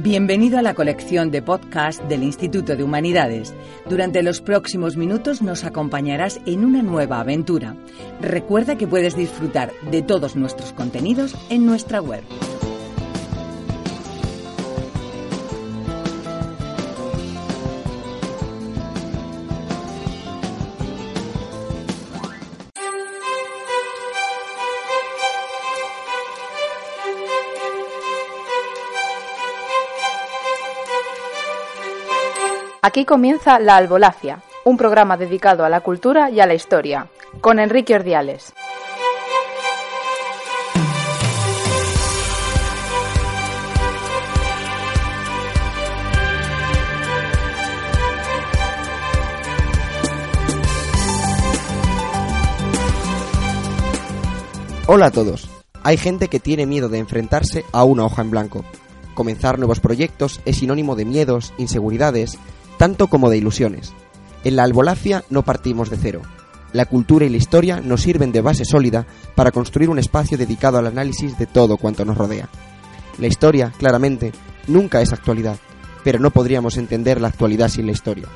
Bienvenido a la colección de podcast del Instituto de Humanidades. Durante los próximos minutos nos acompañarás en una nueva aventura. Recuerda que puedes disfrutar de todos nuestros contenidos en nuestra web. Aquí comienza La Albolacia, un programa dedicado a la cultura y a la historia, con Enrique Ordiales. Hola a todos. Hay gente que tiene miedo de enfrentarse a una hoja en blanco. Comenzar nuevos proyectos es sinónimo de miedos, inseguridades, tanto como de ilusiones. En la albolacia no partimos de cero. La cultura y la historia nos sirven de base sólida para construir un espacio dedicado al análisis de todo cuanto nos rodea. La historia, claramente, nunca es actualidad, pero no podríamos entender la actualidad sin la historia.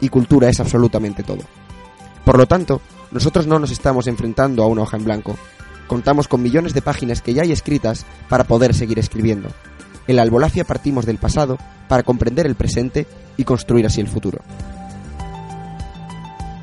Y cultura es absolutamente todo. Por lo tanto, nosotros no nos estamos enfrentando a una hoja en blanco. Contamos con millones de páginas que ya hay escritas para poder seguir escribiendo. En la albolacia partimos del pasado para comprender el presente y construir así el futuro.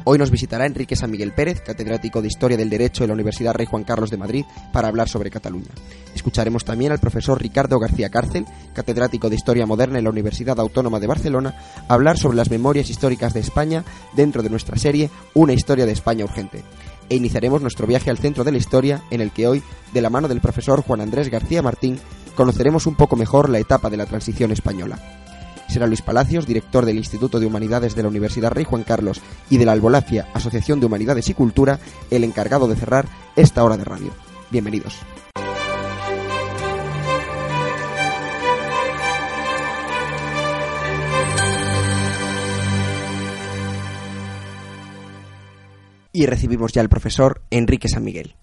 Hoy nos visitará Enrique San Miguel Pérez, catedrático de Historia del Derecho de la Universidad Rey Juan Carlos de Madrid, para hablar sobre Cataluña. Escucharemos también al profesor Ricardo García Cárcel, catedrático de Historia Moderna en la Universidad Autónoma de Barcelona, hablar sobre las memorias históricas de España dentro de nuestra serie Una historia de España urgente. E iniciaremos nuestro viaje al centro de la historia, en el que hoy, de la mano del profesor Juan Andrés García Martín, conoceremos un poco mejor la etapa de la transición española. Será Luis Palacios, director del Instituto de Humanidades de la Universidad Rey Juan Carlos y de la Albolacia, Asociación de Humanidades y Cultura, el encargado de cerrar esta hora de radio. Bienvenidos. Y recibimos ya al profesor Enrique San Miguel.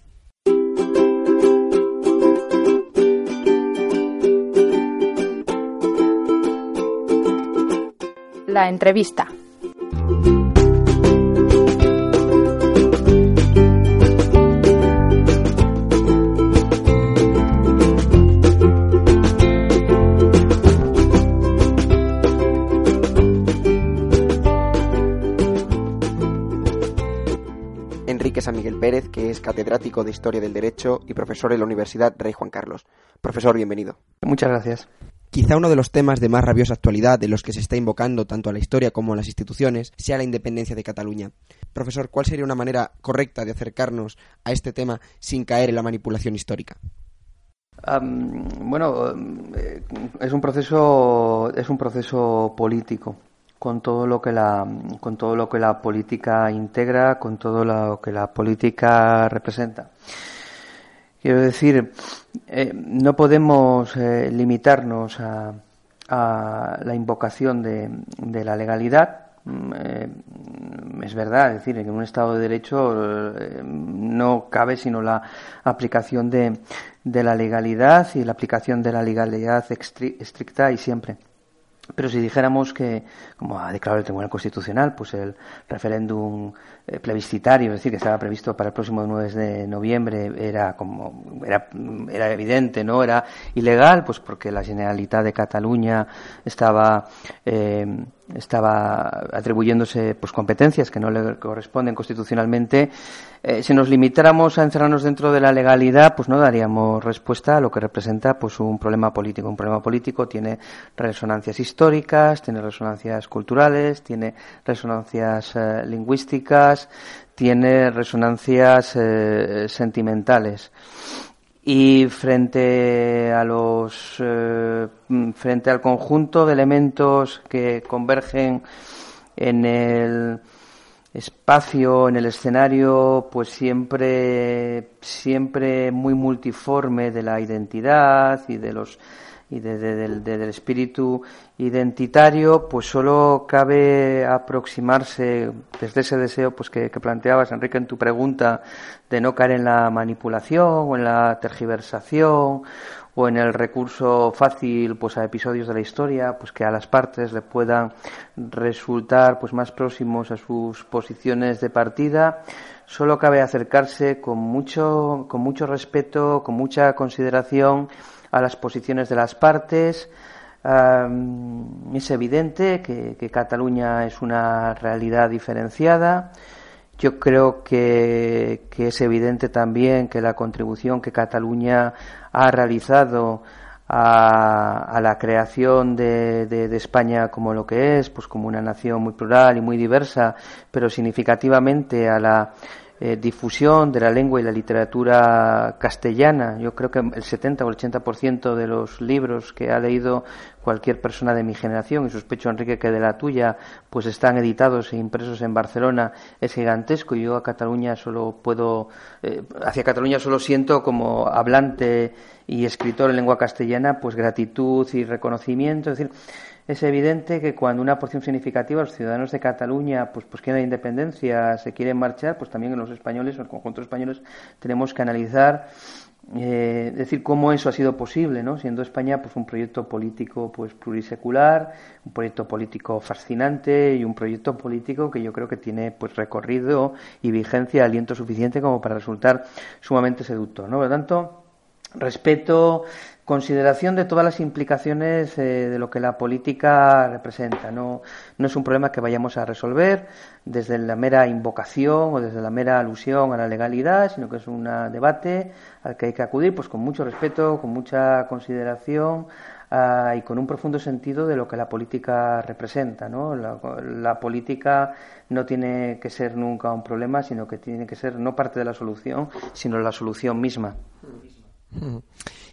La entrevista. Enrique San Miguel Pérez, que es catedrático de Historia del Derecho y profesor en la Universidad Rey Juan Carlos. Profesor, bienvenido. Muchas gracias. Quizá uno de los temas de más rabiosa actualidad de los que se está invocando tanto a la historia como a las instituciones sea la independencia de Cataluña. Profesor, ¿cuál sería una manera correcta de acercarnos a este tema sin caer en la manipulación histórica? Bueno, eh, es un proceso es un proceso político con todo lo que la con todo lo que la política integra, con todo lo que la política representa. Quiero decir, eh, no podemos eh, limitarnos a, la invocación de, la legalidad. Eh, es verdad, es decir, en un Estado de Derecho no cabe sino la aplicación de, la legalidad y la aplicación de la legalidad estricta y siempre. Pero si dijéramos que, como ha declarado el Tribunal Constitucional, pues el referéndum eh, plebiscitario, es decir, que estaba previsto para el próximo 9 de noviembre, era como era, era evidente, no era ilegal, pues porque la Generalitat de Cataluña estaba eh, estaba atribuyéndose pues competencias que no le corresponden constitucionalmente eh, si nos limitáramos a encerrarnos dentro de la legalidad pues no daríamos respuesta a lo que representa pues un problema político. Un problema político tiene resonancias históricas tiene resonancias culturales tiene resonancias eh, lingüísticas tiene resonancias eh, sentimentales y frente a los eh, frente al conjunto de elementos que convergen en el espacio en el escenario pues siempre siempre muy multiforme de la identidad y de los y del, espíritu identitario, pues solo cabe aproximarse desde ese deseo pues que, planteabas, Enrique, en tu pregunta, de no caer en la manipulación o en la tergiversación o en el recurso fácil pues a episodios de la historia pues que a las partes le puedan resultar pues más próximos a sus posiciones de partida solo cabe acercarse con mucho con mucho respeto con mucha consideración a las posiciones de las partes. es evidente que, Cataluña es una realidad diferenciada. Yo creo que, es evidente también que la contribución que Cataluña ha realizado a, la creación de, de, España como lo que es, pues como una nación muy plural y muy diversa, pero significativamente a la eh, difusión de la lengua y la literatura castellana. Yo creo que el 70 o el 80% de los libros que ha leído cualquier persona de mi generación, y sospecho, Enrique, que de la tuya, pues están editados e impresos en Barcelona, es gigantesco. Yo a Cataluña solo puedo, eh, hacia Cataluña solo siento como hablante y escritor en lengua castellana, pues gratitud y reconocimiento. Es decir, es evidente que cuando una porción significativa de los ciudadanos de Cataluña pues, pues quieren la independencia, se quieren marchar, pues también los españoles, en el conjunto de españoles, tenemos que analizar eh, decir cómo eso ha sido posible, ¿no? Siendo España pues un proyecto político pues plurisecular, un proyecto político fascinante y un proyecto político que yo creo que tiene pues recorrido y vigencia, aliento suficiente como para resultar sumamente seductor, ¿no? Por lo tanto, respeto, consideración de todas las implicaciones eh, de lo que la política representa. No, no es un problema que vayamos a resolver desde la mera invocación o desde la mera alusión a la legalidad, sino que es un debate al que hay que acudir pues con mucho respeto, con mucha consideración ah, y con un profundo sentido de lo que la política representa. ¿no? La, política no tiene que ser nunca un problema, sino que tiene que ser no parte de la solución, sino la solución misma.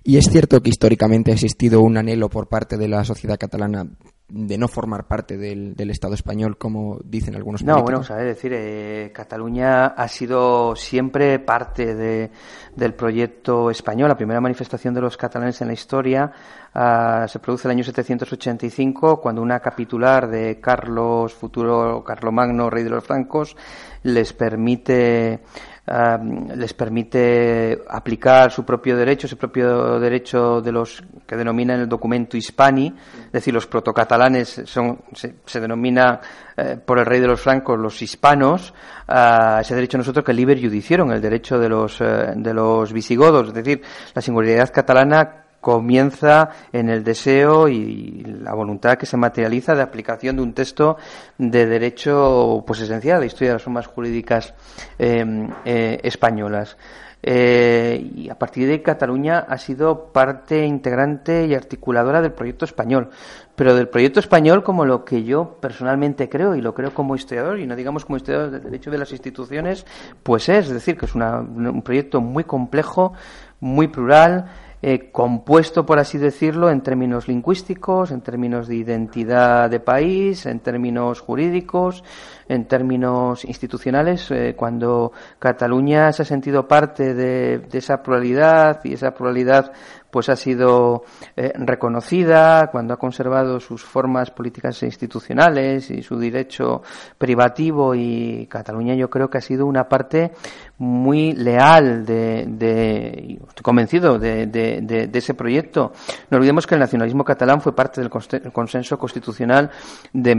Y es cierto que históricamente ha existido un anhelo por parte de la sociedad catalana de no formar parte del, Estado español, como dicen algunos políticos. No, bueno, sabes decir, eh, Cataluña ha sido siempre parte de, del proyecto español. La primera manifestación de los catalanes en la historia ah, se produce en el año 785, cuando una capitular de Carlos, futuro Carlomagno, rey de los francos, les permite les permite aplicar su propio derecho, ese propio derecho de los que denominan el documento hispani, es decir, los protocatalanes son, se, denomina eh, por el rey de los francos los hispanos, ese derecho nosotros que liber judicieron, el derecho de los, eh, de los visigodos, es decir, la singularidad catalana comienza en el deseo y la voluntad que se materializa de aplicación de un texto de derecho pues esencial, la historia de las formas jurídicas em, eh, españolas. Eh, y a partir de Cataluña ha sido parte integrante y articuladora del proyecto español, pero del proyecto español como lo que yo personalmente creo y lo creo como historiador y no digamos como historiador del derecho de las instituciones, pues es, es decir, que es un proyecto muy complejo, muy plural, eh, compuesto, por así decirlo, en términos lingüísticos, en términos de identidad de país, en términos jurídicos, en términos institucionales, eh, cuando Cataluña se ha sentido parte de, de, esa pluralidad y esa pluralidad pues ha sido eh, reconocida, cuando ha conservado sus formas políticas e institucionales y su derecho privativo y Cataluña yo creo que ha sido una parte muy leal de, de estoy convencido de, de, ese proyecto. No olvidemos que el nacionalismo catalán fue parte del consenso constitucional de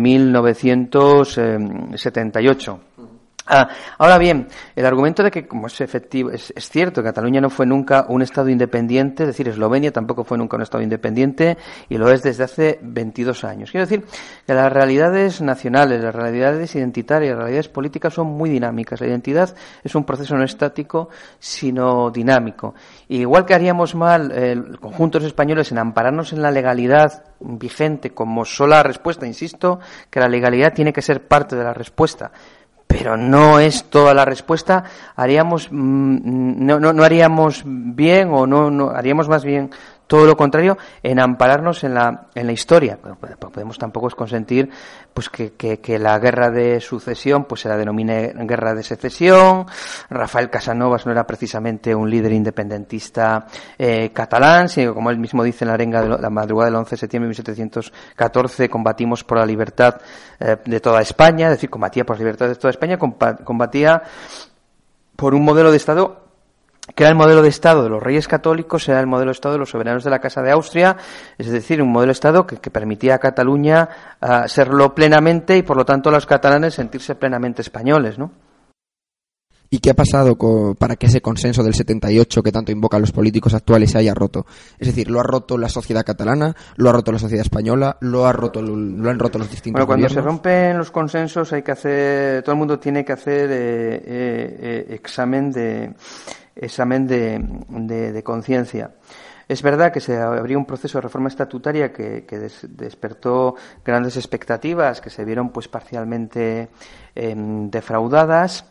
1978. Ah, ahora bien, el argumento de que, como es efectivo, es, cierto, Cataluña no fue nunca un Estado independiente, es decir, Eslovenia tampoco fue nunca un Estado independiente y lo es desde hace 22 años. Quiero decir que las realidades nacionales, las realidades identitarias, las realidades políticas son muy dinámicas. La identidad es un proceso no estático, sino dinámico. igual que haríamos mal el conjunto de los españoles en ampararnos en la legalidad vigente como sola respuesta, insisto, que la legalidad tiene que ser parte de la respuesta pero no es toda la respuesta, haríamos, mm, no, no, no haríamos bien o no, no, haríamos más bien todo lo contrario, en ampararnos en la, en la historia. Podemos tampoco consentir pues que, que, la guerra de sucesión pues se la denomine guerra de secesión. Rafael Casanovas no era precisamente un líder independentista eh, catalán, sino como él mismo dice en la arenga de la madrugada del 11 de septiembre de 1714, combatimos por la libertad eh, de toda España, es decir, combatía por la libertad de toda España, combatía por un modelo de Estado que era el modelo de Estado de los reyes católicos, era el modelo de Estado de los soberanos de la Casa de Austria, es decir, un modelo de Estado que, permitía a Cataluña ah, serlo plenamente y, por lo tanto, a los catalanes sentirse plenamente españoles, ¿no? ¿Y qué ha pasado para que ese consenso del 78 que tanto invocan los políticos actuales se haya roto? Es decir, ¿lo ha roto la sociedad catalana? ¿Lo ha roto la sociedad española? ¿Lo, ha roto, lo han roto los distintos Bueno, cuando se rompen los consensos hay que hacer, todo el mundo tiene que hacer eh, eh, eh, examen de examen de, de, conciencia. Es verdad que se abrió un proceso de reforma estatutaria que, despertó grandes expectativas, que se vieron pues parcialmente em, defraudadas.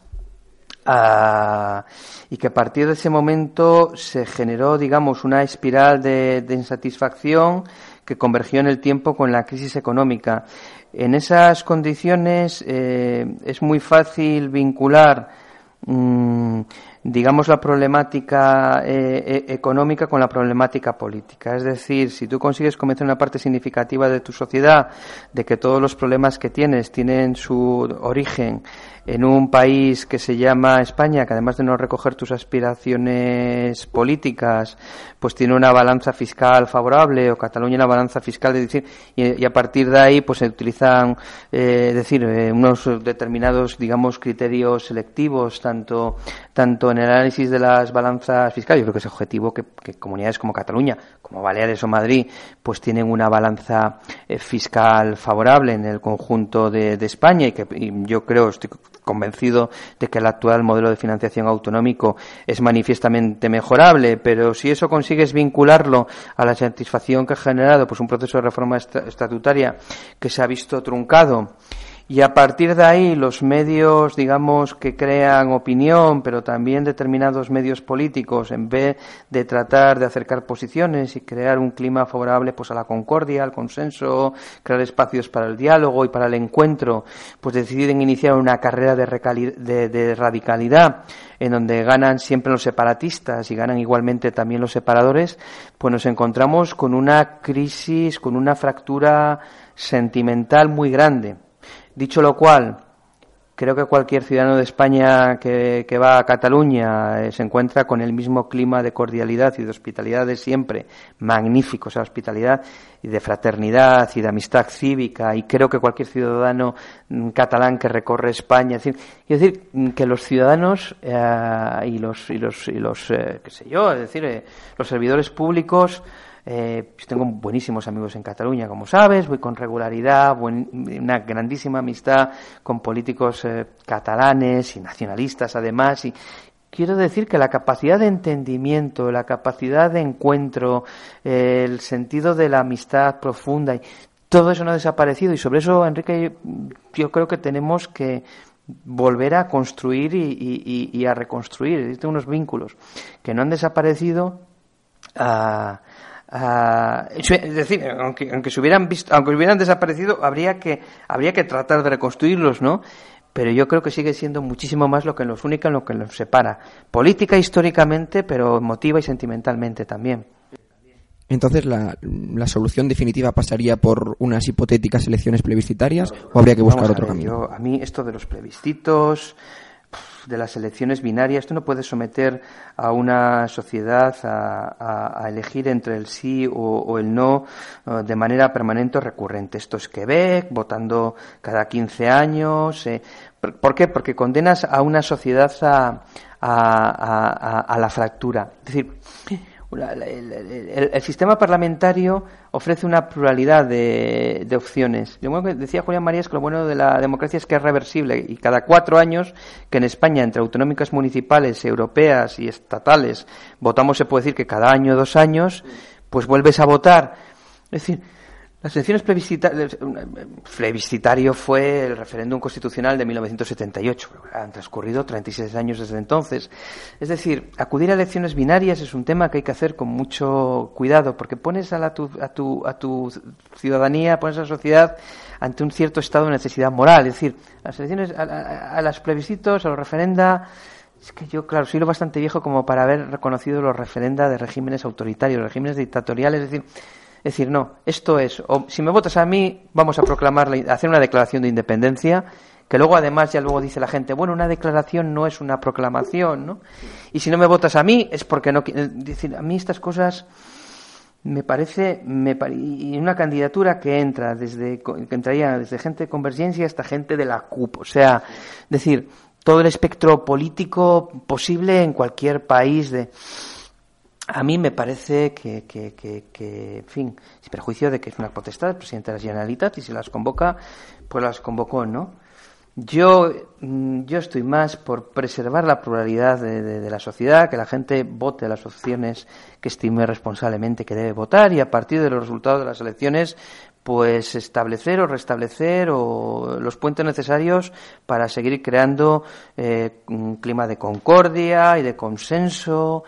Ah, y que a partir de ese momento se generó, digamos, una espiral de, insatisfacción que convergió en el tiempo con la crisis económica. En esas condiciones eh, es muy fácil vincular digamos, la problemática eh, e, económica con la problemática política. Es decir, si tú consigues convencer una parte significativa de tu sociedad de que todos los problemas que tienes tienen su origen en un país que se llama España, que además de no recoger tus aspiraciones políticas, pues tiene una balanza fiscal favorable, o Cataluña una balanza fiscal, de decir, y, a partir de ahí, pues se utilizan, eh, decir, eh, unos determinados, digamos, criterios selectivos, tanto, tanto en el análisis de las balanzas fiscales, yo creo que es objetivo que, comunidades como Cataluña, como Baleares o Madrid, pues tienen una balanza eh, fiscal favorable en el conjunto de, España y que yo creo, estoy convencido de que el actual modelo de financiación autonómico es manifiestamente mejorable, pero si eso consigues vincularlo a la satisfacción que ha generado pues un proceso de reforma estatutaria que se ha visto truncado y a partir de ahí los medios, digamos, que crean opinión, pero también determinados medios políticos, en vez de tratar de acercar posiciones y crear un clima favorable pues a la concordia, al consenso, crear espacios para el diálogo y para el encuentro, pues deciden iniciar una carrera de, de radicalidad en donde ganan siempre los separatistas y ganan igualmente también los separadores, pues nos encontramos con una crisis, con una fractura sentimental muy grande Dicho lo cual, creo que cualquier ciudadano de España que, va a Cataluña eh, se encuentra con el mismo clima de cordialidad y de hospitalidad de siempre, magnífico esa hospitalidad y de fraternidad y de amistad cívica y creo que cualquier ciudadano mm, catalán que recorre España, es decir, mm, que los ciudadanos eh, y los y los y los eh, qué sé yo, es decir, los servidores públicos eh, pues tengo buenísimos amigos en Cataluña, como sabes, voy con regularidad, una grandísima amistad con políticos eh, catalanes y nacionalistas además. Y quiero decir que la capacidad de entendimiento, la capacidad de encuentro, eh, el sentido de la amistad profunda, y todo eso no ha desaparecido. Y sobre eso, Enrique, yo creo que tenemos que volver a construir y, a reconstruir. Unos vínculos que no han desaparecido. a Ah, es decir, aunque, aunque se hubieran visto, aunque hubieran desaparecido, habría que, habría que tratar de reconstruirlos, ¿no? Pero yo creo que sigue siendo muchísimo más lo que nos única, lo que nos separa. Política históricamente, pero emotiva y sentimentalmente también. Entonces, ¿la, la solución definitiva pasaría por unas hipotéticas elecciones plebiscitarias o habría que buscar otro camino? a mí esto de los plebiscitos, de las elecciones binarias. Tú no puedes someter a una sociedad a, elegir entre el sí o, el no eh, de manera permanente o recurrente. Esto es Quebec, votando cada 15 años. Eh. ¿Por qué? Porque condenas a una sociedad a, a la fractura. Es decir, el, sistema parlamentario ofrece una pluralidad de, opciones. Lo que decía Julián Marías que lo bueno de la democracia es que es reversible y cada cuatro años, que en España entre autonómicas municipales, europeas y estatales votamos, se puede decir que cada año, dos años, pues vuelves a votar. Es decir, Las elecciones plebiscitarias, plebiscitario fue el referéndum constitucional de 1978. Han transcurrido 36 años desde entonces. Es decir, acudir a elecciones binarias es un tema que hay que hacer con mucho cuidado, porque pones a, la, tu, a, tu, a tu ciudadanía, pones a la sociedad ante un cierto estado de necesidad moral. Es decir, las elecciones, a, a, a las plebiscitos, a los referenda, es que yo, claro, soy lo bastante viejo como para haber reconocido los referenda de regímenes autoritarios, regímenes dictatoriales. Es decir, decir, no, esto es, o si me votas a mí, vamos a proclamar, hacer una declaración de independencia, que luego además ya luego dice la gente, bueno, una declaración no es una proclamación, ¿no? Y si no me votas a mí es porque no, decir, a mí estas cosas me parece, me y una candidatura que entra desde, que entraría desde gente de Convergencia hasta gente de la CUP, o sea, decir, todo el espectro político posible en cualquier país de, a mí me parece que, que, que, en fin, sin perjuicio de que es una potestad del presidente de la Generalitat y si las convoca, pues las convocó, ¿no? Yo, mm, yo estoy más por preservar la pluralidad de, de, de, la sociedad, que la gente vote las opciones que estime responsablemente que debe votar y a partir de los resultados de las elecciones, pues establecer o restablecer o los puentes necesarios para seguir creando eh, un clima de concordia y de consenso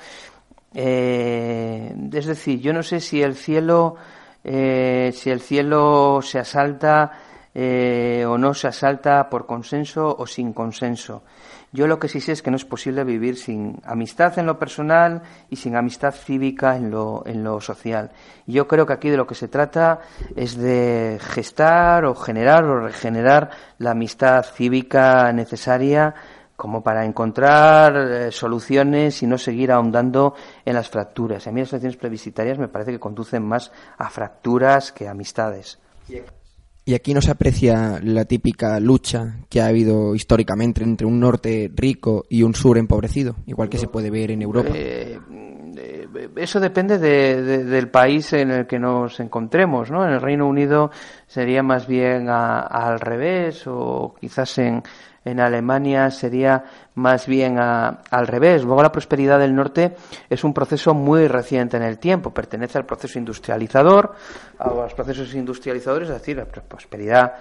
eh, es decir, yo no sé si el cielo, eh, si el cielo se asalta eh, o no se asalta por consenso o sin consenso. Yo lo que sí sé es que no es posible vivir sin amistad en lo personal y sin amistad cívica en lo, en lo social. Yo creo que aquí de lo que se trata es de gestar o generar o regenerar la amistad cívica necesaria como para encontrar eh, soluciones y no seguir ahondando en las fracturas. A mí las elecciones plebiscitarias me parece que conducen más a fracturas que a amistades. Y aquí no se aprecia la típica lucha que ha habido históricamente entre un norte rico y un sur empobrecido, igual que se puede ver en Europa. Eh, eh eso depende de, de, del país en el que nos encontremos, ¿no? En el Reino Unido sería más bien a al revés o quizás en, en Alemania sería más bien a, al revés. Luego la prosperidad del norte es un proceso muy reciente en el tiempo, pertenece al proceso industrializador, a los procesos industrializadores, es decir, la prosperidad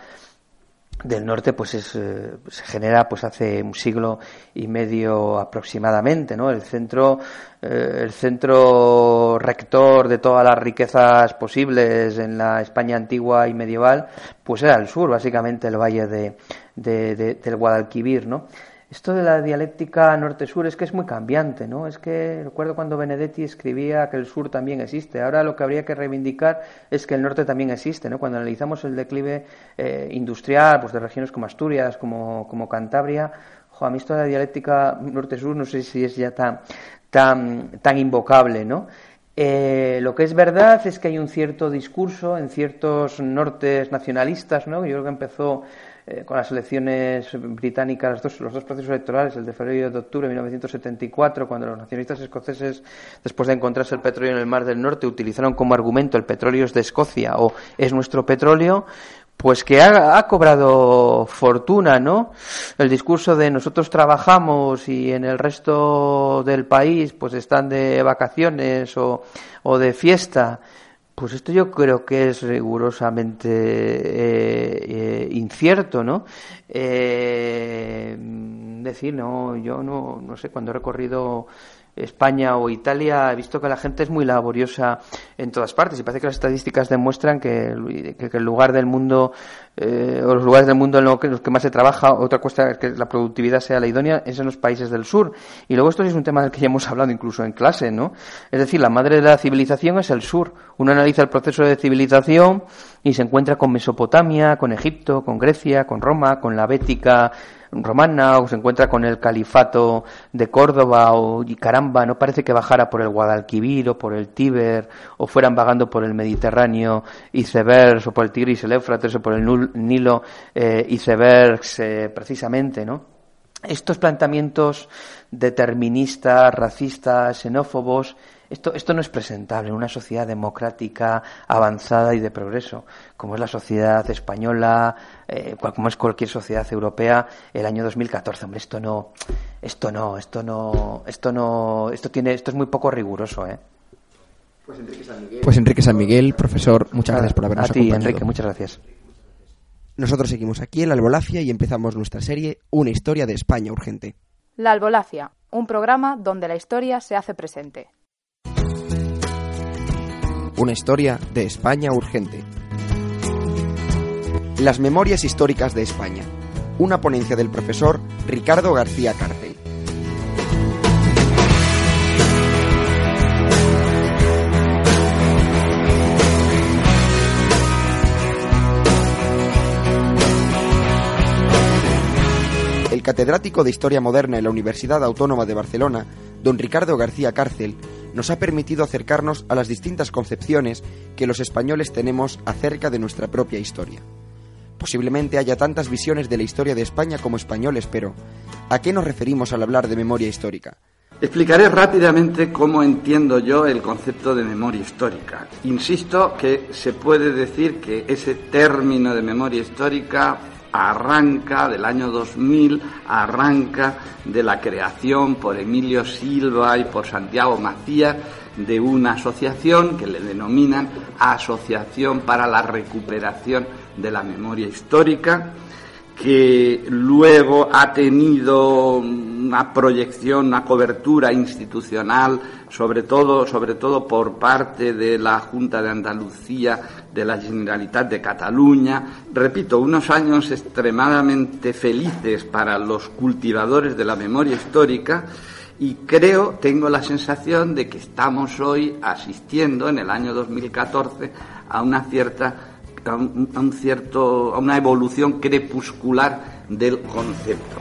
del norte pues es, eh, se genera pues hace un siglo y medio aproximadamente no el centro eh, el centro rector de todas las riquezas posibles en la España antigua y medieval pues era el sur básicamente el valle de, de, de del Guadalquivir no esto de la dialéctica norte-sur es que es muy cambiante, ¿no? Es que recuerdo cuando Benedetti escribía que el sur también existe. Ahora lo que habría que reivindicar es que el norte también existe, ¿no? Cuando analizamos el declive eh, industrial, pues de regiones como Asturias, como, Cantabria, jo, a mí esto de la dialéctica norte-sur no sé si es ya tan, tan, tan invocable, ¿no? Eh, lo que es verdad es que hay un cierto discurso en ciertos nortes nacionalistas, ¿no? Yo creo que empezó eh, con las elecciones británicas, los dos, los dos procesos electorales, el de febrero y de octubre de 1974, cuando los nacionalistas escoceses, después de encontrarse el petróleo en el Mar del Norte, utilizaron como argumento el petróleo es de Escocia o es nuestro petróleo, pues que ha, cobrado fortuna, ¿no? El discurso de nosotros trabajamos y en el resto del país pues están de vacaciones o de fiesta. Pues esto yo creo que es rigurosamente eh, eh, incierto, ¿no? Eh, decir, no, yo no, no sé, cuando he recorrido España o Italia, he visto que la gente es muy laboriosa en todas partes y parece que las estadísticas demuestran que, que, el lugar del mundo eh, o los lugares del mundo en los que, que más se trabaja, otra cuestión es que la productividad sea la idónea, es en los países del sur. Y luego esto sí es un tema del que ya hemos hablado incluso en clase, ¿no? Es decir, la madre de la civilización es el sur. Uno analiza el proceso de civilización y se encuentra con Mesopotamia, con Egipto, con Grecia, con Roma, con la Bética romana o se encuentra con el califato de Córdoba o y caramba, no parece que bajara por el Guadalquivir o por el Tíber o fueran vagando por el Mediterráneo icebergs o por el Tigris, el Éufrates o por el Nilo eh, icebergs precisamente, ¿no? Estos planteamientos deterministas, racistas, xenófobos, esto, esto no es presentable en una sociedad democrática, avanzada y de progreso, como es la sociedad española, eh, como es cualquier sociedad europea el año 2014. Hombre, esto no, esto no, esto no, esto no, esto tiene, esto es muy poco riguroso, ¿eh? Pues Enrique San Miguel, profesor, muchas gracias por habernos a ti, acompañado. Enrique, muchas gracias. Nosotros seguimos aquí en la Albolafia y empezamos nuestra serie Una historia de España urgente. La Albolafia, un programa donde la historia se hace presente. Una historia de España urgente. Las memorias históricas de España. Una ponencia del profesor Ricardo García Cárcel. El catedrático de Historia Moderna en la Universidad Autónoma de Barcelona, don Ricardo García Cárcel, nos ha permitido acercarnos a las distintas concepciones que los españoles tenemos acerca de nuestra propia historia. Posiblemente haya tantas visiones de la historia de España como españoles, pero ¿a qué nos referimos al hablar de memoria histórica? Explicaré rápidamente cómo entiendo yo el concepto de memoria histórica. Insisto que se puede decir que ese término de memoria histórica arranca del año 2000, arranca de la creación por Emilio Silva y por Santiago Macías de una asociación que le denominan Asociación para la Recuperación de la Memoria Histórica, que luego ha tenido una proyección, una cobertura institucional, sobre todo, sobre todo por parte de la Junta de Andalucía, de la Generalitat de Cataluña. Repito, unos años extremadamente felices para los cultivadores de la memoria histórica y creo, tengo la sensación de que estamos hoy asistiendo en el año 2014 a una cierta a, un, cierto, a una evolución crepuscular del concepto.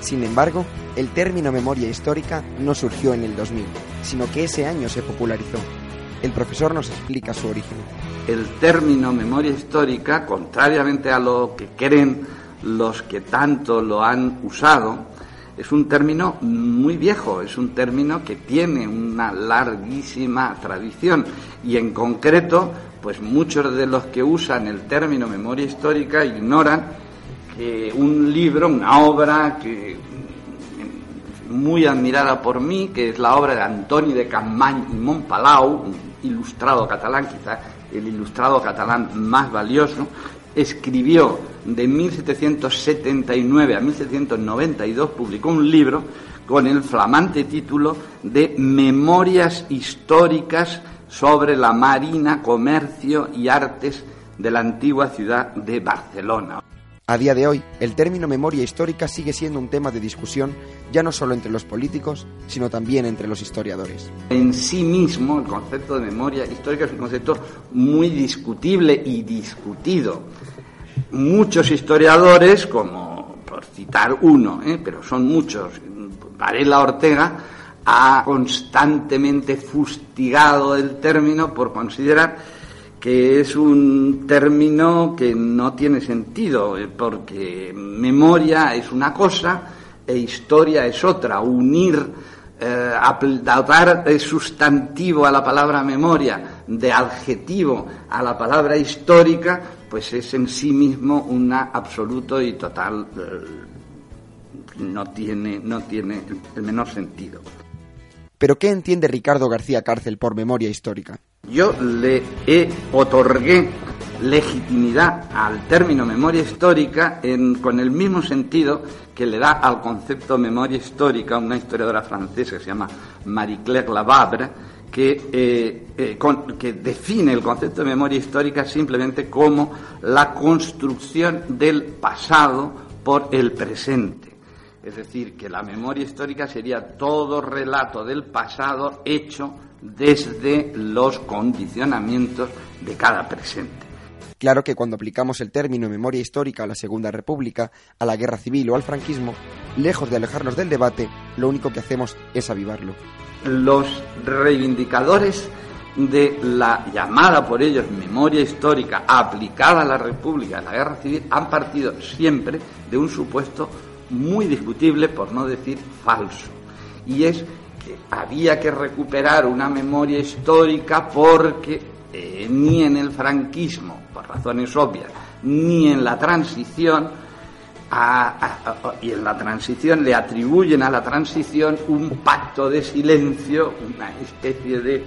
Sin embargo, el término memoria histórica no surgió en el 2000, sino que ese año se popularizó. El profesor nos explica su origen. El término memoria histórica, contrariamente a lo que creen los que tanto lo han usado, es un término muy viejo, es un término que tiene una larguísima tradición. Y en concreto, pues muchos de los que usan el término memoria histórica ignoran que un libro, una obra que muy admirada por mí, que es la obra de Antoni de Campmany y Montpalau, un ilustrado catalán, quizá el ilustrado catalán más valioso, escribió de 1779 a 1792, publicó un libro con el flamante título de Memorias históricas sobre la marina, comercio y artes de la antigua ciudad de Barcelona. A día de hoy, el término memoria histórica sigue siendo un tema de discusión ya no solo entre los políticos, sino también entre los historiadores. En sí mismo, el concepto de memoria histórica es un concepto muy discutible y discutido. Muchos historiadores, como por citar uno, ¿eh? pero son muchos, Varela Ortega, ha constantemente fustigado el término por considerar que es un término que no tiene sentido, porque memoria es una cosa e historia es otra. Unir, eh, sustantivo a la palabra memoria, de adjetivo a la palabra histórica, pues es en sí mismo una absoluto y total. Eh, no tiene, no tiene el menor sentido. ¿Pero qué entiende Ricardo García Cárcel por memoria histórica? Yo le he otorgué legitimidad al término memoria histórica en, con el mismo sentido que le da al concepto memoria histórica una historiadora francesa que se llama Marie-Claire Lavabre, que, eh, eh, que define el concepto de memoria histórica simplemente como la construcción del pasado por el presente. Es decir, que la memoria histórica sería todo relato del pasado hecho desde los condicionamientos de cada presente. Claro que cuando aplicamos el término memoria histórica a la Segunda República, a la Guerra Civil o al franquismo, lejos de alejarnos del debate, lo único que hacemos es avivarlo. Los reivindicadores de la llamada por ellos memoria histórica aplicada a la República, a la Guerra Civil, han partido siempre de un supuesto muy discutible, por no decir falso, y es que había que recuperar una memoria histórica porque eh, ni en el franquismo, por razones obvias, ni en la transición, y en la transición le atribuyen a la transición un pacto de silencio, una especie de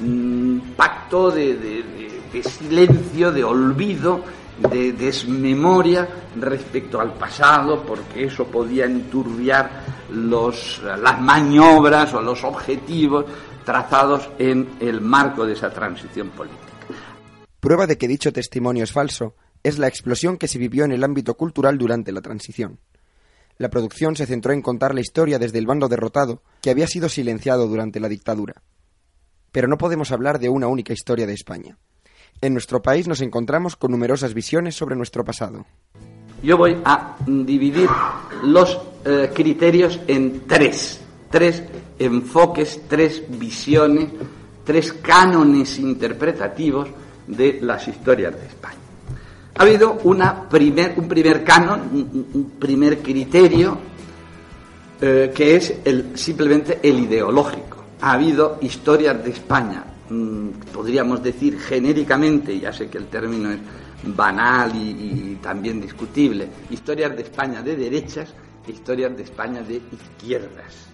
mm, pacto de, silencio, de olvido, de desmemoria respecto al pasado, porque eso podía enturbiar los, las maniobras o los objetivos trazados en el marco de esa transición política. Prueba de que dicho testimonio es falso es la explosión que se vivió en el ámbito cultural durante la transición. La producción se centró en contar la historia desde el bando derrotado, que había sido silenciado durante la dictadura. Pero no podemos hablar de una única historia de España. En nuestro país nos encontramos con numerosas visiones sobre nuestro pasado. Yo voy a dividir los eh, criterios en tres, tres enfoques, tres visiones, tres cánones interpretativos de las historias de España. Ha habido una primer, un primer canon, un, primer criterio, eh, que es el, simplemente el ideológico. Ha habido historias de España, mm, podríamos decir genéricamente, ya sé que el término es banal y, también discutible, historias de España de derechas e historias de España de izquierdas.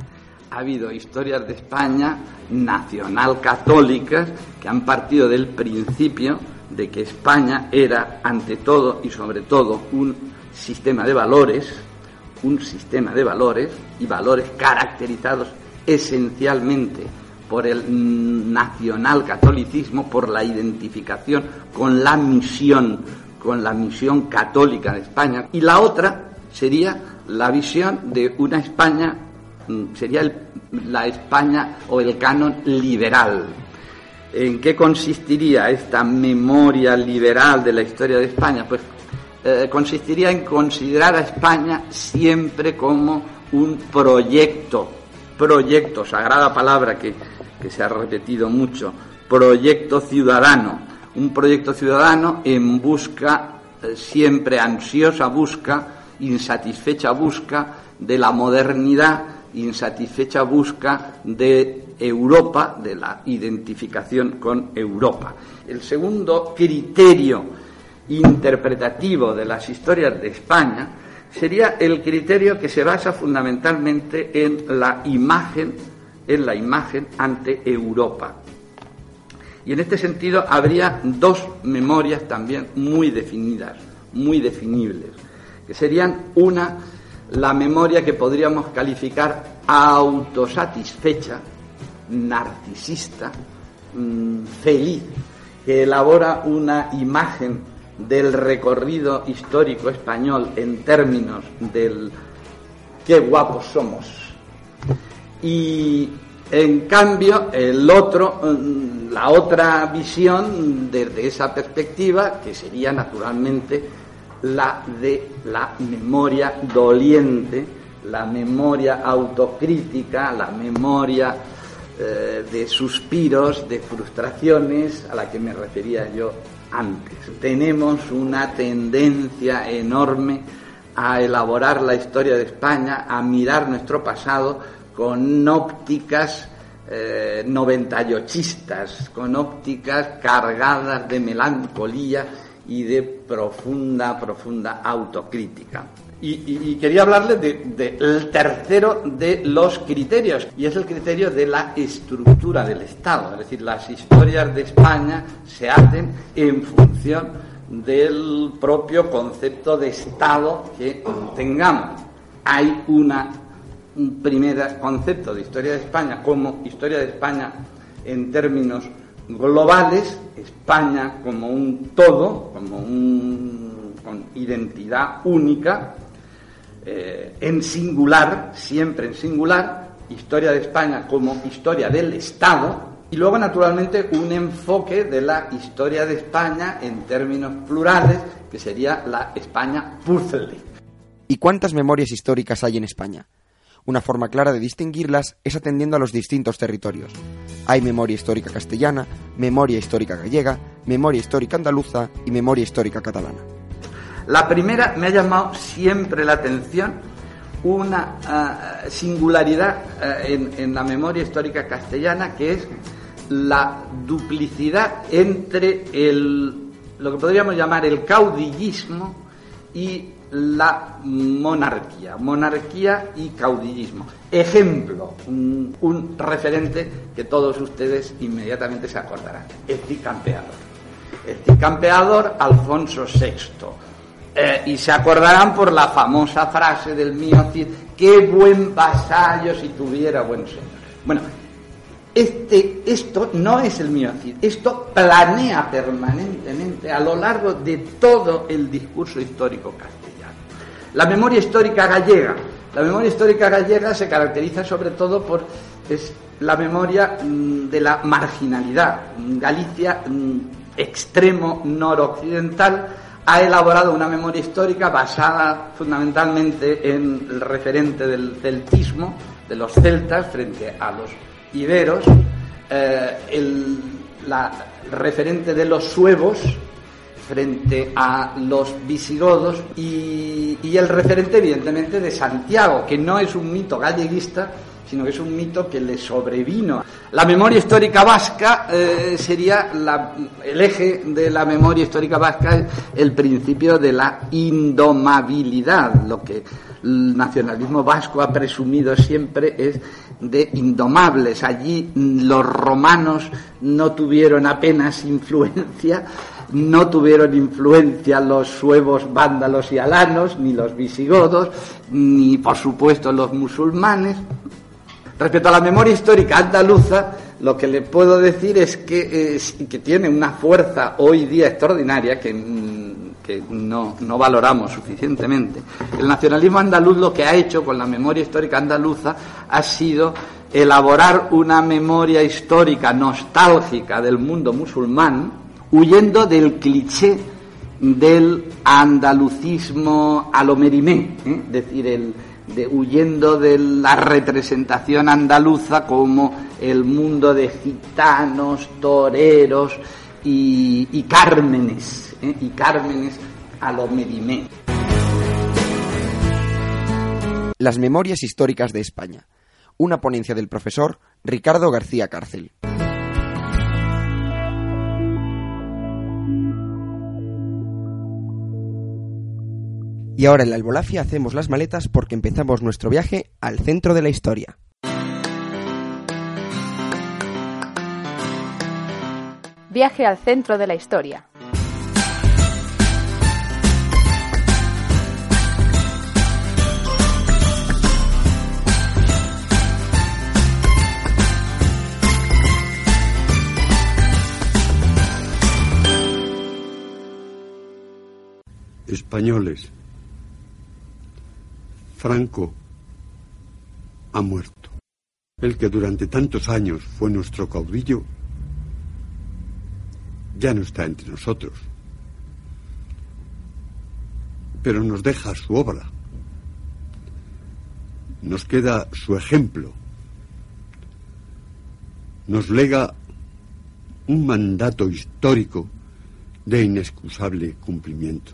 Ha habido historias de España nacional católicas que han partido del principio de que España era ante todo y sobre todo un sistema de valores, un sistema de valores y valores caracterizados esencialmente por el nacional catolicismo, por la identificación con la misión, con la misión católica de España. Y la otra sería la visión de una España, mm, sería la España o el canon liberal, ¿En qué consistiría esta memoria liberal de la historia de España? Pues eh, consistiría en considerar a España siempre como un proyecto, proyecto, sagrada palabra que, que se ha repetido mucho, proyecto ciudadano, un proyecto ciudadano en busca, eh, siempre ansiosa busca, insatisfecha busca de la modernidad, insatisfecha busca de Europa, de la identificación con Europa. El segundo criterio interpretativo de las historias de España sería el criterio que se basa fundamentalmente en la imagen, en la imagen ante Europa. Y en este sentido habría dos memorias también muy definidas, muy definibles, que serían una, la memoria que podríamos calificar autosatisfecha, narcisista, mm, feliz, que elabora una imagen del recorrido histórico español en términos del qué guapos somos. Y en cambio, el otro, mm, la otra visión desde esa perspectiva, que sería naturalmente la de la memoria doliente, la memoria autocrítica, la memoria eh, de suspiros, de frustraciones a la que me refería yo antes. Tenemos una tendencia enorme a elaborar la historia de España, a mirar nuestro pasado con ópticas eh, noventayochistas, con ópticas cargadas de melancolía y de profunda, profunda autocrítica. Y, quería hablarles del tercero de los criterios, y es el criterio de la estructura del Estado. Es decir, las historias de España se hacen en función del propio concepto de Estado que tengamos. Hay una, un primer concepto de historia de España como historia de España en términos globales, España como un todo, como un, con identidad única, eh, en singular, siempre en singular, historia de España como historia del Estado, y luego, naturalmente, un enfoque de la historia de España en términos plurales, que sería la España puzzle. ¿Y cuántas memorias históricas hay en España? Una forma clara de distinguirlas es atendiendo a los distintos territorios. Hay memoria histórica castellana, memoria histórica gallega, memoria histórica andaluza y memoria histórica catalana. La primera me ha llamado siempre la atención una eh, singularidad eh, en, la memoria histórica castellana que es la duplicidad entre el, lo que podríamos llamar el caudillismo y la monarquía, monarquía y caudillismo. Ejemplo, un, referente que todos ustedes inmediatamente se acordarán, el Campeador. El Campeador Alfonso VI. Eh, y se acordarán por la famosa frase del mío Cid, qué buen vasallo si tuviera buen señor. Bueno, este, esto no es el mío esto planea permanentemente a lo largo de todo el discurso histórico castellano. La memoria histórica gallega. La memoria histórica gallega se caracteriza sobre todo por es la memoria mm, de la marginalidad. Galicia, mm, extremo noroccidental, ha elaborado una memoria histórica basada fundamentalmente en el referente del celtismo, de los celtas frente a los iberos, eh, el referente de los suevos frente a los visigodos y, el referente evidentemente de Santiago, que no es un mito galleguista, sino que es un mito que le sobrevino. La memoria histórica vasca eh, sería el eje de la memoria histórica vasca, el principio de la indomabilidad, lo que el nacionalismo vasco ha presumido siempre es de indomables. Allí los romanos no tuvieron apenas influencia no tuvieron influencia los suevos vándalos y alanos, ni los visigodos, ni por supuesto los musulmanes. Respecto a la memoria histórica andaluza, lo que le puedo decir es que, tiene una fuerza hoy día extraordinaria que, no, no, valoramos suficientemente. El nacionalismo andaluz lo que ha hecho con la memoria histórica andaluza ha sido elaborar una memoria histórica nostálgica del mundo musulmán, huyendo del cliché del andalucismo a lo merimé, ¿eh? es decir, el, de, huyendo de la representación andaluza como el mundo de gitanos, toreros y, cármenes, ¿eh? y cármenes a lo merimé. Las Memorias Históricas de España. Una ponencia del profesor Ricardo García Cárcel. Y ahora en la Albolafia hacemos las maletas porque empezamos nuestro viaje al centro de la historia. Viaje al centro de la historia. Españoles, Franco ha muerto. El que durante tantos años fue nuestro caudillo ya no está entre nosotros. Pero nos deja su obra. Nos queda su ejemplo. Nos lega un mandato histórico de inexcusable cumplimiento.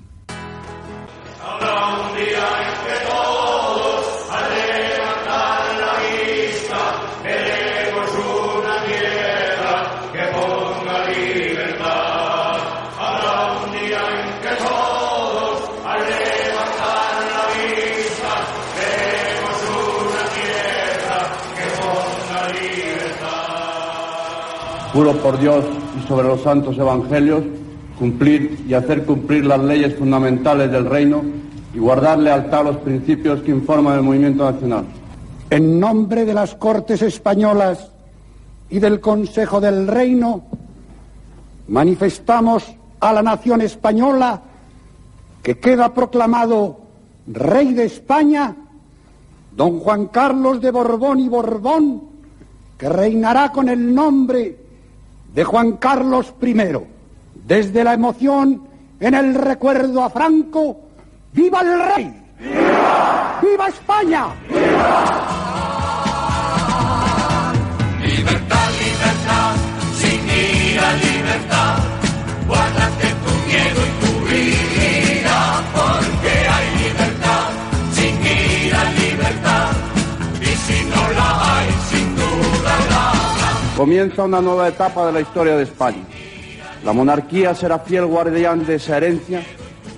Juro por Dios y sobre los santos evangelios cumplir y hacer cumplir las leyes fundamentales del reino y guardar lealtad a los principios que informan el movimiento nacional. En nombre de las Cortes Españolas y del Consejo del Reino, manifestamos a la nación española que queda proclamado Rey de España, don Juan Carlos de Borbón y Borbón, que reinará con el nombre de Juan Carlos I. Desde la emoción en el recuerdo a Franco, ¡viva el rey! ¡Viva, ¡Viva España! ¡Viva! Libertad, libertad, sin ira, libertad. Guárdate tu miedo Comienza una nueva etapa de la historia de España. La monarquía será fiel guardián de esa herencia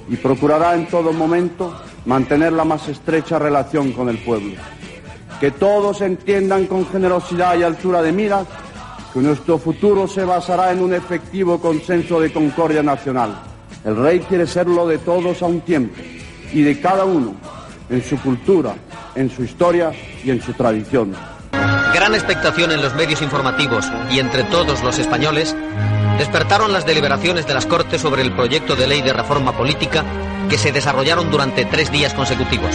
y procurará en todo momento mantener la más estrecha relación con el pueblo. Que todos entiendan con generosidad y altura de miras que nuestro futuro se basará en un efectivo consenso de concordia nacional. El rey quiere serlo de todos a un tiempo y de cada uno en su cultura, en su historia y en su tradición. Gran expectación en los medios informativos y entre todos los españoles despertaron las deliberaciones de las Cortes sobre el proyecto de ley de reforma política que se desarrollaron durante tres días consecutivos.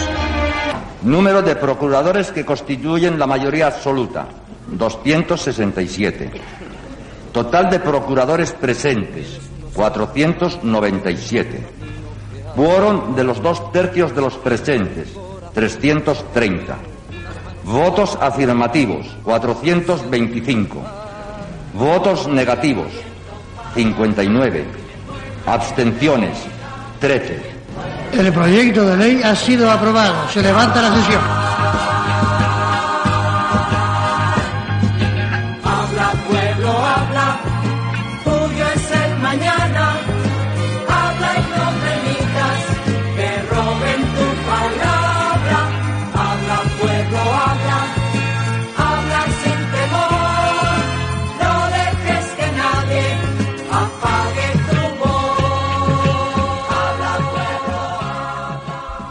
Número de procuradores que constituyen la mayoría absoluta, 267. Total de procuradores presentes, 497. Quórum de los dos tercios de los presentes, 330. Votos afirmativos, 425. Votos negativos, 59. Abstenciones, 13. El proyecto de ley ha sido aprobado. Se levanta la sesión.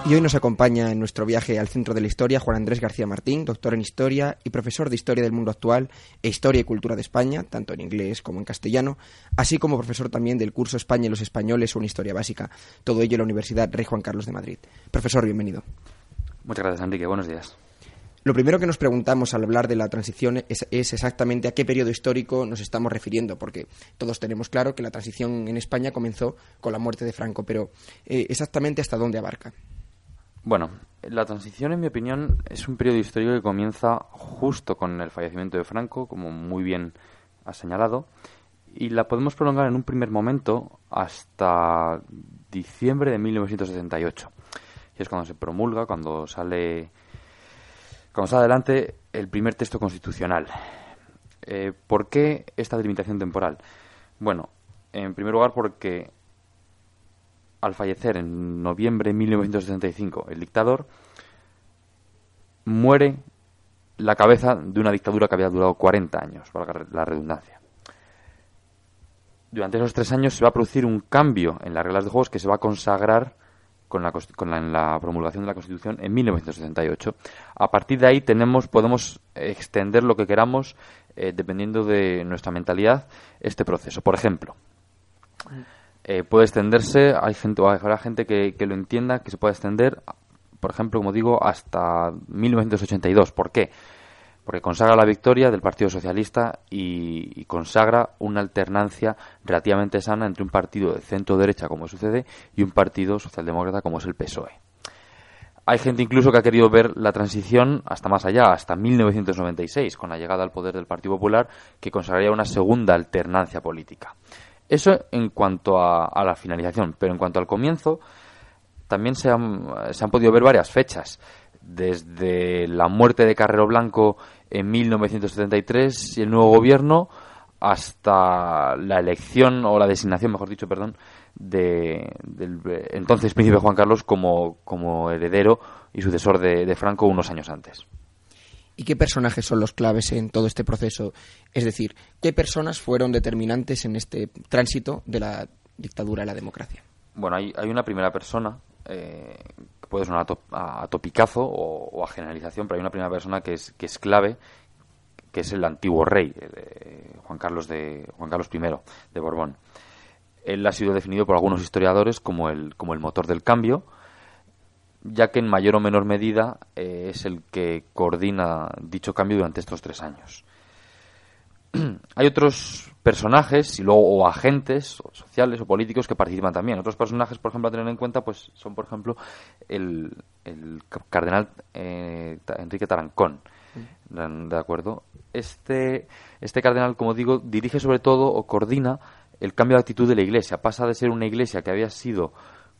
Y hoy nos acompaña en nuestro viaje al centro de la historia Juan Andrés García Martín, doctor en historia y profesor de historia del mundo actual e historia y cultura de España, tanto en inglés como en castellano, así como profesor también del curso España y los españoles, una historia básica. Todo ello en la Universidad Rey Juan Carlos de Madrid. Profesor, bienvenido. Muchas gracias, Enrique. Buenos días. Lo primero que nos preguntamos al hablar de la transición es, es, exactamente a qué periodo histórico nos estamos refiriendo, porque todos tenemos claro que la transición en España comenzó con la muerte de Franco, pero eh, exactamente hasta dónde abarca. Bueno, la transición, en mi opinión, es un periodo histórico que comienza justo con el fallecimiento de Franco, como muy bien ha señalado, y la podemos prolongar en un primer momento hasta diciembre de 1978. Y es cuando se promulga, cuando sale, cuando sale adelante el primer texto constitucional. Eh, ¿Por qué esta delimitación temporal? Bueno, en primer lugar porque al fallecer en noviembre de 1975 el dictador, muere la cabeza de una dictadura que había durado 40 años, valga la redundancia. Durante esos tres años se va a producir un cambio en las reglas de juegos que se va a consagrar con la, con la, en la promulgación de la Constitución en 1978. A partir de ahí tenemos, podemos extender lo que queramos, eh, dependiendo de nuestra mentalidad, este proceso. Por ejemplo, eh, puede extenderse, hay gente, habrá gente que, que, lo entienda, que se puede extender, por ejemplo, como digo, hasta 1982. ¿Por qué? Porque consagra la victoria del Partido Socialista y, y consagra una alternancia relativamente sana entre un partido de centro-derecha, como sucede, y un partido socialdemócrata, como es el PSOE. Hay gente incluso que ha querido ver la transición hasta más allá, hasta 1996, con la llegada al poder del Partido Popular, que consagraría una segunda alternancia política. Eso en cuanto a, a, la finalización, pero en cuanto al comienzo, también se han, se han, podido ver varias fechas. Desde la muerte de Carrero Blanco en 1973 y el nuevo gobierno hasta la elección o la designación, mejor dicho, perdón, de, del entonces príncipe Juan Carlos como, como heredero y sucesor de, de Franco unos años antes. ¿Y qué personajes son los claves en todo este proceso? Es decir, ¿qué personas fueron determinantes en este tránsito de la dictadura a la democracia? Bueno, hay, una primera persona eh, puede sonar a, to, a, a topicazo o, o, a generalización, pero hay una primera persona que es, que es clave, que es el antiguo rey, eh, Juan Carlos de Juan Carlos I de Borbón. Él ha sido definido por algunos historiadores como el, como el motor del cambio, ya que en mayor o menor medida eh, es el que coordina dicho cambio durante estos tres años. Hay otros personajes y luego o agentes sociales o políticos que participan también. Otros personajes, por ejemplo, a tener en cuenta, pues son, por ejemplo, el, el cardenal eh, Enrique Tarancón. ¿De acuerdo? Este, este cardenal, como digo, dirige sobre todo o coordina el cambio de actitud de la Iglesia. Pasa de ser una Iglesia que había sido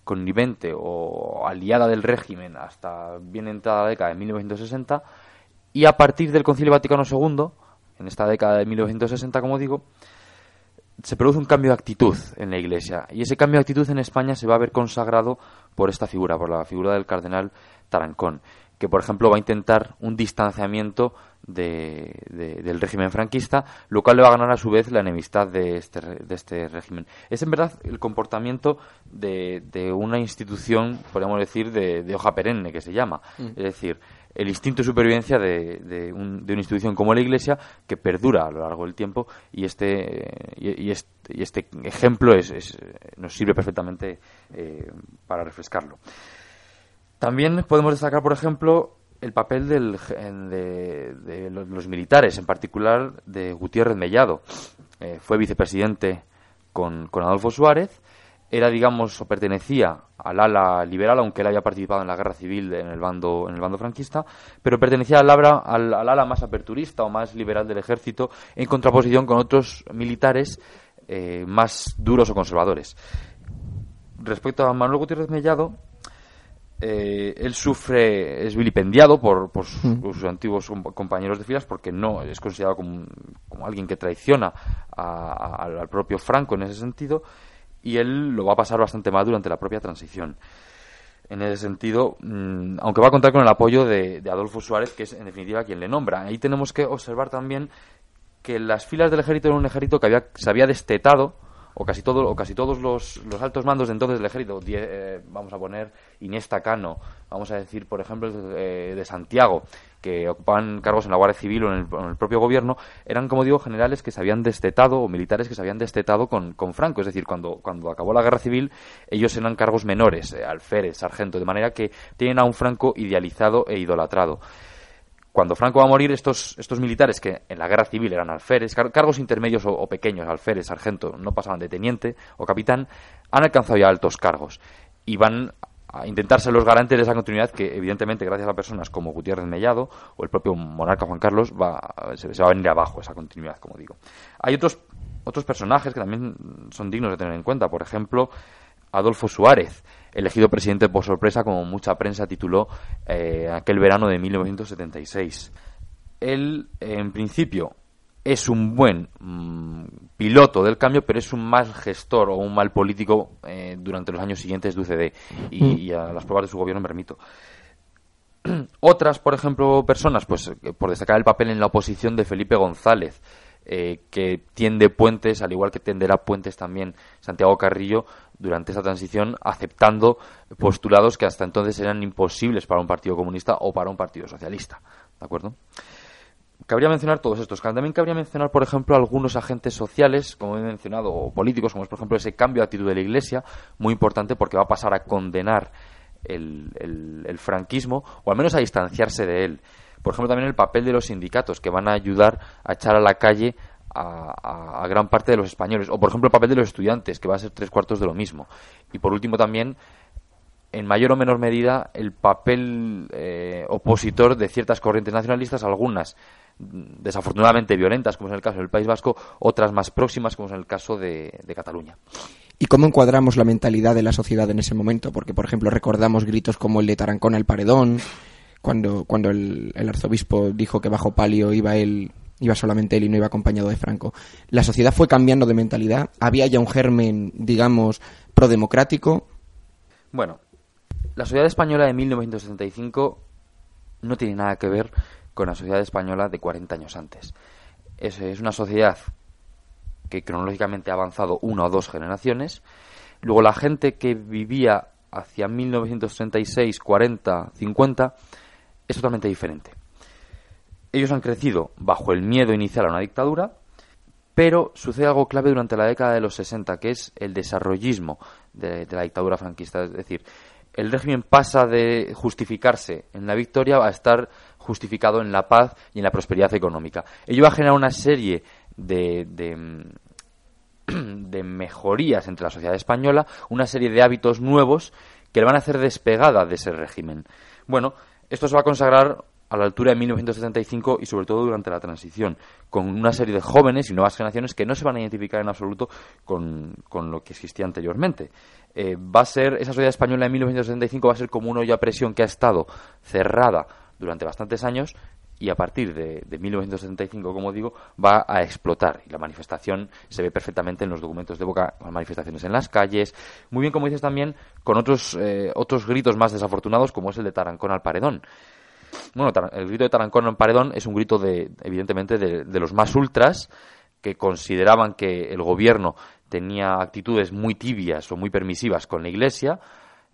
connivente o aliada del régimen hasta bien entrada la década de 1960 y a partir del Concilio Vaticano II, en esta década de 1960, como digo, se produce un cambio de actitud en la Iglesia. Y ese cambio de actitud en España se va a ver consagrado por esta figura, por la figura del cardenal Tarancón, que por ejemplo va a intentar un distanciamiento de, de- del régimen franquista, lo cual le va a ganar a su vez la enemistad de este, de este régimen. Es en verdad el comportamiento de, de una institución, podríamos decir, de, de hoja perenne, que se llama. Mm. Es decir, el instinto de supervivencia de, de, un- de una institución como la Iglesia que perdura a lo largo del tiempo y este, eh, y, y este, y este ejemplo es, es, nos sirve perfectamente eh, para refrescarlo. También podemos destacar, por ejemplo, el papel del, de, de los, militares, en particular de Gutiérrez Mellado. Eh, fue vicepresidente con, con Adolfo Suárez, era, digamos, o pertenecía al ala liberal, aunque él había participado en la guerra civil en el bando, en el bando franquista, pero pertenecía al, abra- al, al ala más aperturista o más liberal del ejército, en contraposición con otros militares eh, más duros o conservadores. Respecto a Manuel Gutiérrez Mellado, eh, él sufre, es vilipendiado por, por sus, Mm. sus antiguos com- compañeros de filas porque no es considerado como, como alguien que traiciona a- a- al propio Franco en ese sentido y él lo va a pasar bastante mal durante la propia transición. En ese sentido, mm, aunque va a contar con el apoyo de, de Adolfo Suárez, que es en definitiva quien le nombra. Ahí tenemos que observar también que las filas del ejército era un ejército que había, se había destetado, o casi, todo, o casi todos los, los altos mandos de entonces del ejército, eh, vamos a poner Iniesta Cano, vamos a decir, por ejemplo, eh, de Santiago, que ocupaban cargos en la Guardia Civil o en el, o en el propio gobierno, eran, como digo, generales que se habían destetado, o militares que se habían destetado con, con Franco. Es decir, cuando, cuando acabó la Guerra Civil, ellos eran cargos menores, eh, alférez, sargento, de manera que tienen a un Franco idealizado e idolatrado cuando Franco va a morir, estos, estos militares que en la guerra civil eran alférez, car- cargos intermedios o, o pequeños, alférez, sargento, no pasaban de teniente o capitán, han alcanzado ya altos cargos y van a intentar ser los garantes de esa continuidad que, evidentemente, gracias a personas como Gutiérrez Mellado o el propio monarca Juan Carlos, va, se, se va a venir abajo esa continuidad, como digo. Hay otros, otros personajes que también son dignos de tener en cuenta, por ejemplo, Adolfo Suárez, elegido presidente por sorpresa, como mucha prensa tituló eh, aquel verano de 1976. Él, en principio, es un buen mm, piloto del cambio, pero es un mal gestor o un mal político eh, durante los años siguientes de UCD. Y, Mm. y a las pruebas de su gobierno me remito. Otras, por ejemplo, personas, pues eh, por destacar el papel en la oposición de Felipe González, eh, que tiende puentes, al igual que tenderá puentes también Santiago Carrillo durante esa transición, aceptando postulados que hasta entonces eran imposibles para un partido comunista o para un partido socialista. ¿De acuerdo? Cabría mencionar todos estos. También cabría mencionar, por ejemplo, algunos agentes sociales, como he mencionado, o políticos, como es, por ejemplo, ese cambio de actitud de la Iglesia, muy importante porque va a pasar a condenar el, franquismo, o al menos a distanciarse de él. Por ejemplo, también el papel de los sindicatos, que van a ayudar a echar a la calle a, gran parte de los españoles. O, por ejemplo, el papel de los estudiantes, que va a ser tres cuartos de lo mismo. Y, por último, también en mayor o menor medida el papel eh, opositor de ciertas corrientes nacionalistas, algunas desafortunadamente violentas, como es el caso del País Vasco, otras más próximas, como es el caso de, de Cataluña. ¿Y cómo encuadramos la mentalidad de la sociedad en ese momento? Porque, por ejemplo, recordamos gritos como el de Tarancón al paredón, cuando, cuando el, arzobispo dijo que bajo palio iba él, iba solamente él y no iba acompañado de Franco. La sociedad fue cambiando de mentalidad, había ya un germen, digamos, prodemocrático. Bueno, la sociedad española de 1965 no tiene nada que ver con la sociedad española de 40 años antes. Es, es una sociedad que cronológicamente ha avanzado una o dos generaciones. Luego la gente que vivía hacia 1936, 40, 50 es totalmente diferente. Ellos han crecido bajo el miedo inicial a una dictadura, pero sucede algo clave durante la década de los 60, que es el desarrollismo de, la dictadura franquista. Es decir, el régimen pasa de justificarse en la victoria a estar justificado en la paz y en la prosperidad económica. Ello va a generar una serie de, de, de mejorías entre la sociedad española, una serie de hábitos nuevos que le van a hacer despegada de ese régimen. Bueno, esto se va a consagrar a la altura de 1975 y sobre todo durante la transición, con una serie de jóvenes y nuevas generaciones que no se van a identificar en absoluto con, con lo que existía anteriormente. Eh, va a ser, esa sociedad española de 1975 va a ser como una olla a presión que ha estado cerrada durante bastantes años y a partir de, de 1975, como digo, va a explotar. Y la manifestación se ve perfectamente en los documentos de Boca, con manifestaciones en las calles, muy bien, como dices también, con otros, eh, otros gritos más desafortunados, como es el de Tarancón al paredón. Bueno, el grito de Tarancón al paredón es un grito de, evidentemente, de, de los más ultras, que consideraban que el gobierno tenía actitudes muy tibias o muy permisivas con la Iglesia,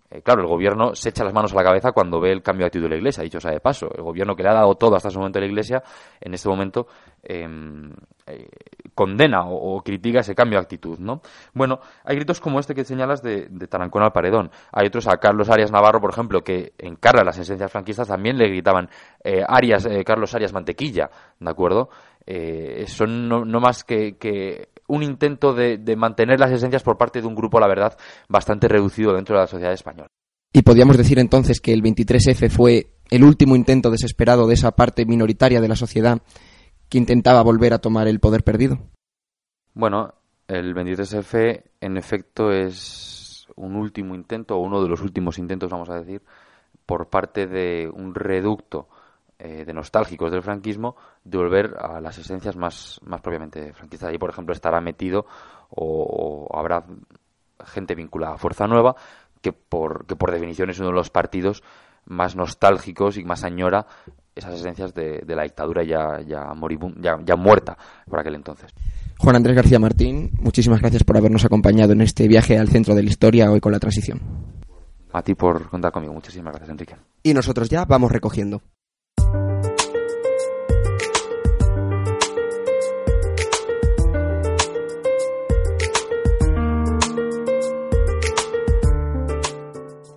eh, claro, el gobierno se echa las manos a la cabeza cuando ve el cambio de actitud de la Iglesia, dicho sea de paso. El gobierno que le ha dado todo hasta ese momento a la Iglesia, en este momento em, eh, condena o, critica ese cambio de actitud, ¿no? Bueno, hay gritos como este que señalas de, Tarancón al paredón. Hay otros a Carlos Arias Navarro, por ejemplo, que encarga las esencias franquistas, también le gritaban eh, Arias, Carlos Arias Mantequilla, ¿de acuerdo? son no, más que un intento de, mantener las esencias por parte de un grupo, la verdad, bastante reducido dentro de la sociedad española. Y podríamos decir entonces que el 23F fue el último intento desesperado de esa parte minoritaria de la sociedad que intentaba volver a tomar el poder perdido. Bueno, el 23F en efecto es un último intento, o uno de los últimos intentos, vamos a decir, por parte de un reducto eh, de nostálgicos del franquismo de volver a las esencias más, más propiamente franquistas. Ahí, por ejemplo, estará metido o, habrá gente vinculada a Fuerza Nueva, que por, que por definición es uno de los partidos más nostálgicos y más añora esas esencias de, la dictadura ya, ya, ya, ya muerta por aquel entonces. Juan Andrés García Martín, muchísimas gracias por habernos acompañado en este viaje al centro de la historia hoy con la transición. A ti por contar conmigo. Muchísimas gracias, Enrique. Y nosotros ya vamos recogiendo.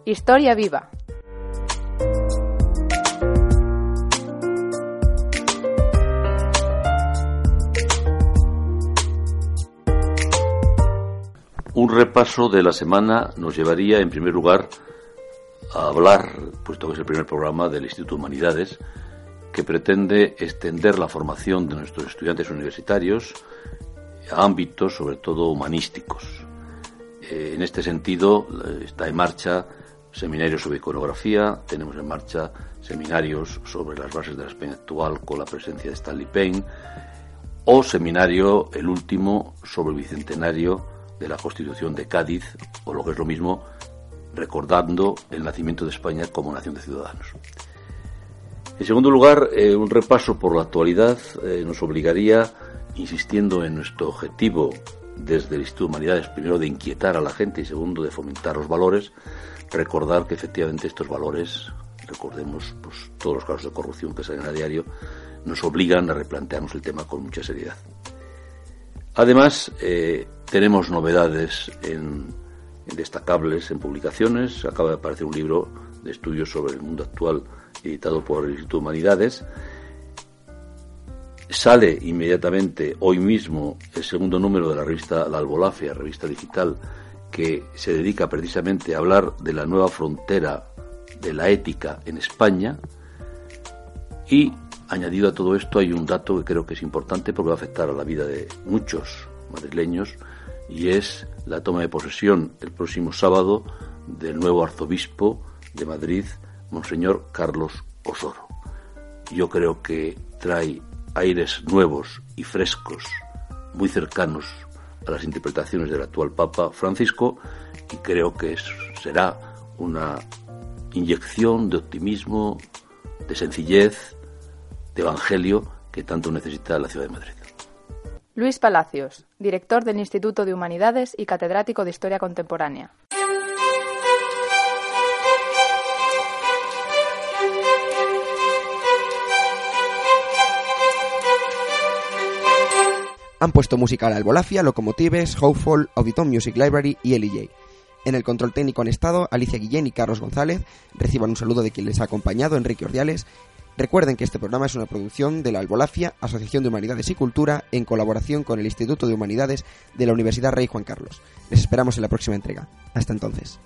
Historia viva. Un repaso de la semana nos llevaría, en primer lugar, a hablar, puesto que es el primer programa del Instituto de Humanidades, que pretende extender la formación de nuestros estudiantes universitarios a ámbitos, sobre todo, humanísticos. Eh, en este sentido, eh, está en marcha seminarios sobre iconografía, tenemos en marcha seminarios sobre las bases de la España actual con la presencia de Stanley Payne, o seminario, el último, sobre el bicentenario de la Constitución de Cádiz, o lo que es lo mismo, recordando el nacimiento de España como nación de ciudadanos. En segundo lugar, eh, un repaso por la actualidad eh, nos obligaría, insistiendo en nuestro objetivo desde el Instituto de Humanidades, primero de inquietar a la gente y segundo de fomentar los valores, recordar que efectivamente estos valores, recordemos pues, todos los casos de corrupción que salen a diario, nos obligan a replantearnos el tema con mucha seriedad. Además, eh, tenemos novedades en, destacables en publicaciones. Acaba de aparecer un libro de estudios sobre el mundo actual editado por el Instituto de Humanidades. Sale inmediatamente hoy mismo el segundo número de la revista La Albolafia, revista digital, que se dedica precisamente a hablar de la nueva frontera de la ética en España y añadido a todo esto hay un dato que creo que es importante porque va a afectar a la vida de muchos madrileños y es la toma de posesión el próximo sábado del nuevo arzobispo de Madrid, Monseñor Carlos Osoro. Yo creo que trae aires nuevos y frescos, muy cercanos a las interpretaciones del actual Papa Francisco y creo que será una inyección de optimismo, de sencillez, de evangelio que tanto necesita la ciudad de Madrid. Luis Palacios, director del Instituto de Humanidades y catedrático de Historia Contemporánea. Han puesto música a la Albolafia, Locomotives, Hopeful, Auditon Music Library y LJ. En el control técnico en estado, Alicia Guillén y Carlos González reciban un saludo de quien les ha acompañado, Enrique Ordiales. Recuerden que este programa es una producción de la Albolafia, Asociación de Humanidades y Cultura, en colaboración con el Instituto de Humanidades de la Universidad Rey Juan Carlos. Les esperamos en la próxima entrega. Hasta entonces.